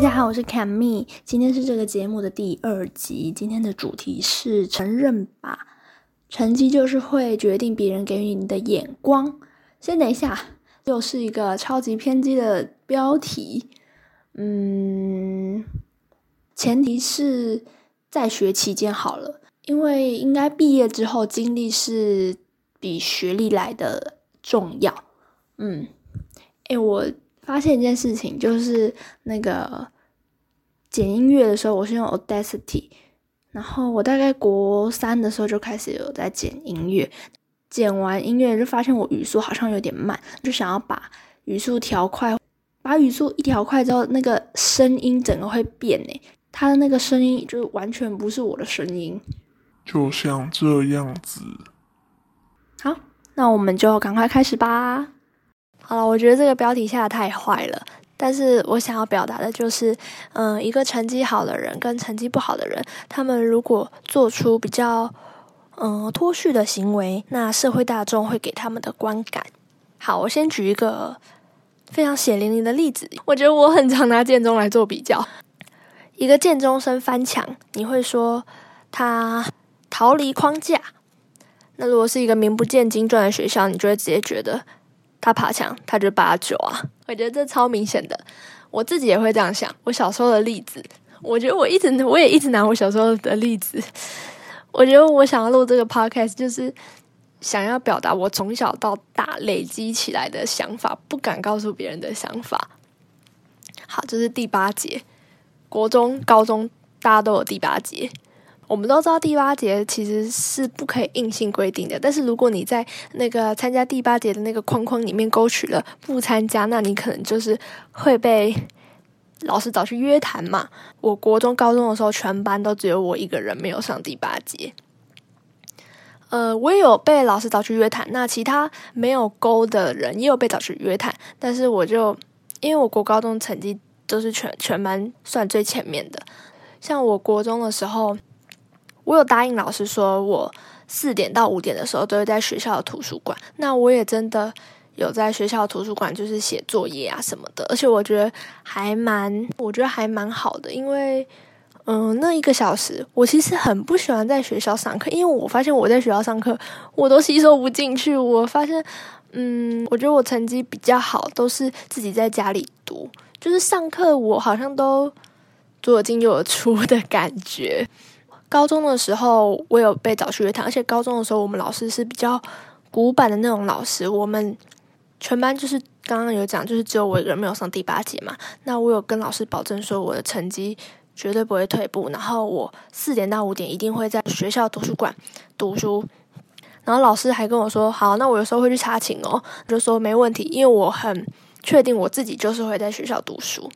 大家好，我是 Cammy，今天是这个节目的第二集。今天的主题是承认吧，成绩就是会决定别人给予你的眼光。先等一下，又是一个超级偏激的标题。嗯，前提是在学期间好了，因为应该毕业之后经历是比学历来的重要。嗯，诶，我。发现一件事情，就是那个剪音乐的时候，我是用 Audacity，然后我大概国三的时候就开始有在剪音乐，剪完音乐就发现我语速好像有点慢，就想要把语速调快，把语速一调快之后，那个声音整个会变诶，它的那个声音就完全不是我的声音，就像这样子。好，那我们就赶快开始吧。好了，我觉得这个标题下的太坏了。但是我想要表达的就是，嗯，一个成绩好的人跟成绩不好的人，他们如果做出比较嗯脱序的行为，那社会大众会给他们的观感。好，我先举一个非常血淋淋的例子。我觉得我很常拿建中来做比较。一个建中生翻墙，你会说他逃离框架。那如果是一个名不见经传的学校，你就会直接觉得。他爬墙，他就八九啊！我觉得这超明显的，我自己也会这样想。我小时候的例子，我觉得我一直我也一直拿我小时候的例子。我觉得我想要录这个 podcast，就是想要表达我从小到大累积起来的想法，不敢告诉别人的想法。好，这是第八节，国中、高中大家都有第八节。我们都知道第八节其实是不可以硬性规定的，但是如果你在那个参加第八节的那个框框里面勾取了不参加，那你可能就是会被老师找去约谈嘛。我国中、高中的时候，全班都只有我一个人没有上第八节。呃，我也有被老师找去约谈，那其他没有勾的人也有被找去约谈，但是我就因为我国高中成绩都是全全班算最前面的，像我国中的时候。我有答应老师说，我四点到五点的时候都会在学校的图书馆。那我也真的有在学校图书馆，就是写作业啊什么的。而且我觉得还蛮，我觉得还蛮好的，因为嗯，那一个小时我其实很不喜欢在学校上课，因为我发现我在学校上课我都吸收不进去。我发现，嗯，我觉得我成绩比较好，都是自己在家里读，就是上课我好像都左进右出的感觉。高中的时候，我有被找去约谈，而且高中的时候，我们老师是比较古板的那种老师。我们全班就是刚刚有讲，就是只有我一个人没有上第八节嘛。那我有跟老师保证说，我的成绩绝对不会退步，然后我四点到五点一定会在学校图书馆读书。然后老师还跟我说，好，那我有时候会去查寝哦，就说没问题，因为我很确定我自己就是会在学校读书。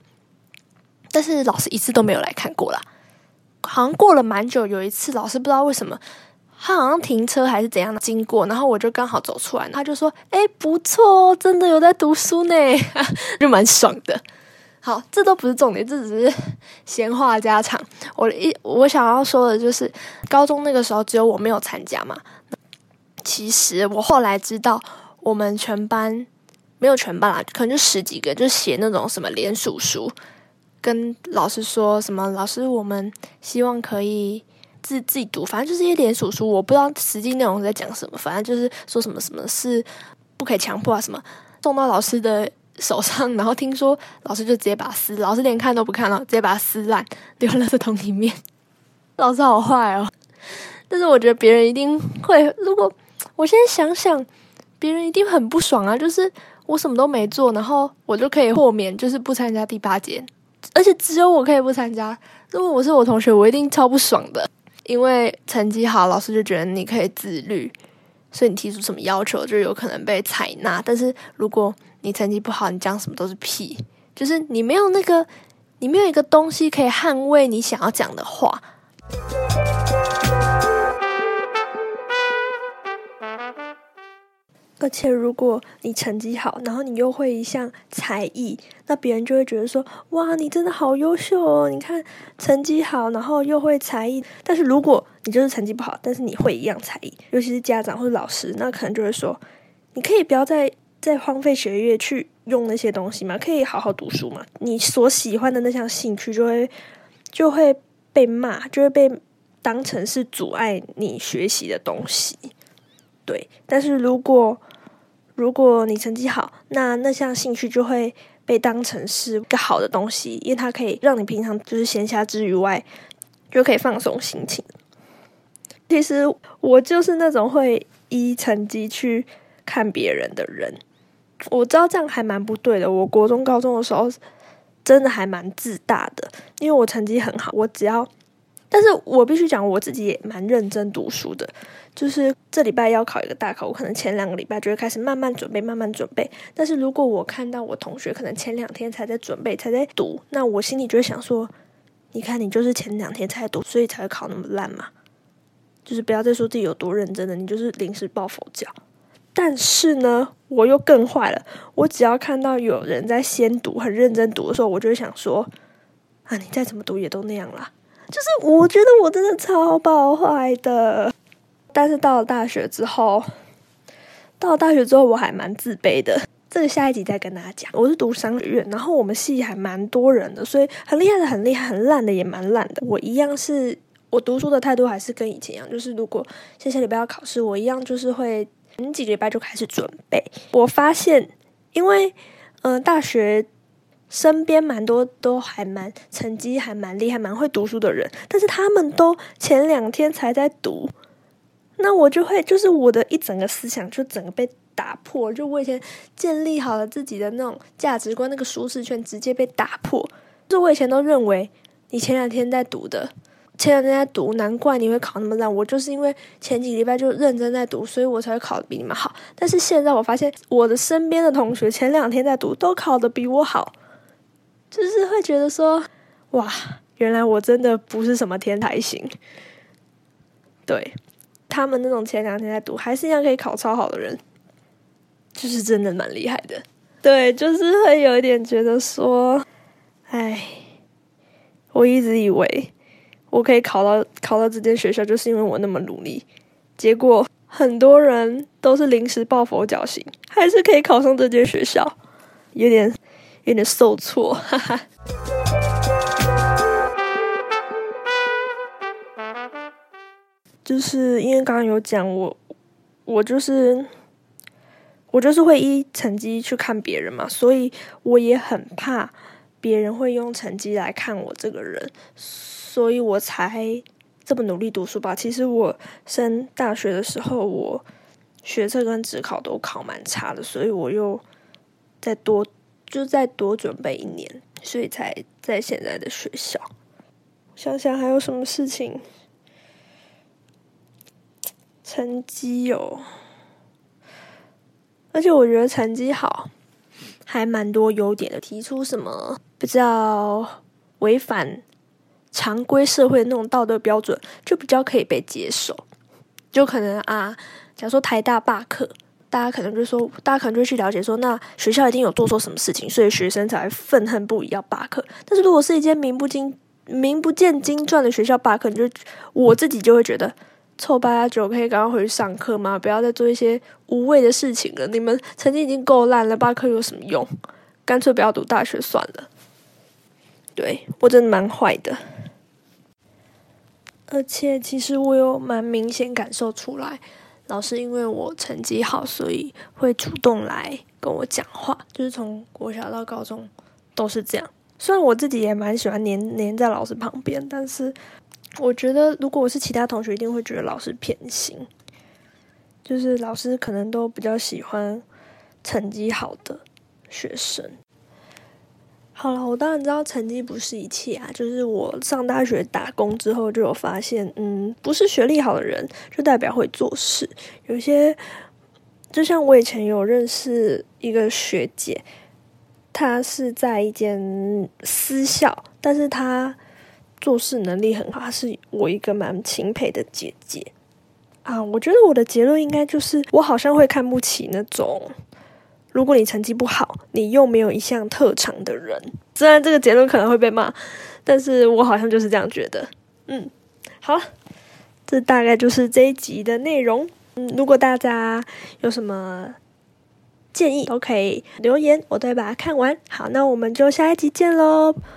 但是老师一次都没有来看过啦。好像过了蛮久，有一次老师不知道为什么，他好像停车还是怎样的经过，然后我就刚好走出来，他就说：“哎，不错哦，真的有在读书呢，就蛮爽的。”好，这都不是重点，这只是闲话家常。我一我想要说的就是，高中那个时候只有我没有参加嘛。其实我后来知道，我们全班没有全班啦，可能就十几个，就写那种什么连署书。跟老师说什么？老师，我们希望可以自自己读，反正就是一点数书，我不知道实际内容在讲什么，反正就是说什么什么是不可以强迫啊，什么送到老师的手上，然后听说老师就直接把撕，老师连看都不看了，直接把它撕烂，丢垃圾桶里面。老师好坏哦！但是我觉得别人一定会，如果我现在想想，别人一定很不爽啊！就是我什么都没做，然后我就可以豁免，就是不参加第八节。而且只有我可以不参加。如果我是我同学，我一定超不爽的。因为成绩好，老师就觉得你可以自律，所以你提出什么要求就有可能被采纳。但是如果你成绩不好，你讲什么都是屁，就是你没有那个，你没有一个东西可以捍卫你想要讲的话。而且，如果你成绩好，然后你又会一项才艺，那别人就会觉得说：“哇，你真的好优秀哦！你看成绩好，然后又会才艺。”但是如果你就是成绩不好，但是你会一样才艺，尤其是家长或者老师，那可能就会说：“你可以不要再再荒废学业去用那些东西嘛，可以好好读书嘛。你所喜欢的那项兴趣就会就会被骂，就会被当成是阻碍你学习的东西。对，但是如果如果你成绩好，那那项兴趣就会被当成是个好的东西，因为它可以让你平常就是闲暇之余外就可以放松心情。其实我就是那种会依成绩去看别人的人，我知道这样还蛮不对的。我国中、高中的时候真的还蛮自大的，因为我成绩很好，我只要，但是我必须讲我自己也蛮认真读书的。就是这礼拜要考一个大考，我可能前两个礼拜就会开始慢慢准备，慢慢准备。但是如果我看到我同学可能前两天才在准备，才在读，那我心里就会想说：你看，你就是前两天才读，所以才会考那么烂嘛。就是不要再说自己有多认真了，你就是临时抱佛脚。但是呢，我又更坏了。我只要看到有人在先读、很认真读的时候，我就会想说：啊，你再怎么读也都那样啦。就是我觉得我真的超爆坏的。但是到了大学之后，到了大学之后，我还蛮自卑的。这个下一集再跟大家讲。我是读商学院，然后我们系还蛮多人的，所以很厉害的很厉害，很烂的也蛮烂的。我一样是。我读书的态度还是跟以前一样，就是如果下下礼拜要考试，我一样就是会前几个礼拜就开始准备。我发现，因为嗯，大学身边蛮多都还蛮成绩还蛮厉害、蛮会读书的人，但是他们都前两天才在读，那我就会就是我的一整个思想就整个被打破，就我以前建立好了自己的那种价值观，那个舒适圈直接被打破。就我以前都认为你前两天在读的。前两天在读，难怪你会考那么烂。我就是因为前几礼拜就认真在读，所以我才会考的比你们好。但是现在我发现，我的身边的同学前两天在读，都考的比我好，就是会觉得说，哇，原来我真的不是什么天才型。对他们那种前两天在读，还是一样可以考超好的人，就是真的蛮厉害的。对，就是会有一点觉得说，哎，我一直以为。我可以考到考到这间学校，就是因为我那么努力。结果很多人都是临时抱佛脚型，还是可以考上这间学校，有点有点受挫，哈哈。就是因为刚刚有讲我，我就是我就是会依成绩去看别人嘛，所以我也很怕别人会用成绩来看我这个人。所以我才这么努力读书吧。其实我升大学的时候，我学测跟职考都考蛮差的，所以我又再多就再多准备一年，所以才在现在的学校。想想还有什么事情？成绩有，而且我觉得成绩好还蛮多优点的。提出什么比较违反？常规社会那种道德标准就比较可以被接受，就可能啊，假如说台大罢课，大家可能就说，大家可能就去了解说，那学校一定有做错什么事情，所以学生才愤恨不已要罢课。但是如果是一间名不经名不见经传的学校罢课，你就我自己就会觉得，臭八九可以赶快回去上课吗？不要再做一些无谓的事情了。你们成绩已经够烂了，罢课有什么用？干脆不要读大学算了。对我真的蛮坏的。而且，其实我有蛮明显感受出来，老师因为我成绩好，所以会主动来跟我讲话。就是从国小到高中都是这样。虽然我自己也蛮喜欢黏黏在老师旁边，但是我觉得如果我是其他同学，一定会觉得老师偏心。就是老师可能都比较喜欢成绩好的学生。好了，我当然知道成绩不是一切啊。就是我上大学打工之后，就有发现，嗯，不是学历好的人就代表会做事。有些，就像我以前有认识一个学姐，她是在一间私校，但是她做事能力很好，她是我一个蛮钦佩的姐姐啊。我觉得我的结论应该就是，我好像会看不起那种。如果你成绩不好，你又没有一项特长的人，虽然这个结论可能会被骂，但是我好像就是这样觉得。嗯，好了，这大概就是这一集的内容。嗯，如果大家有什么建议都可以留言，我都会把它看完。好，那我们就下一集见喽。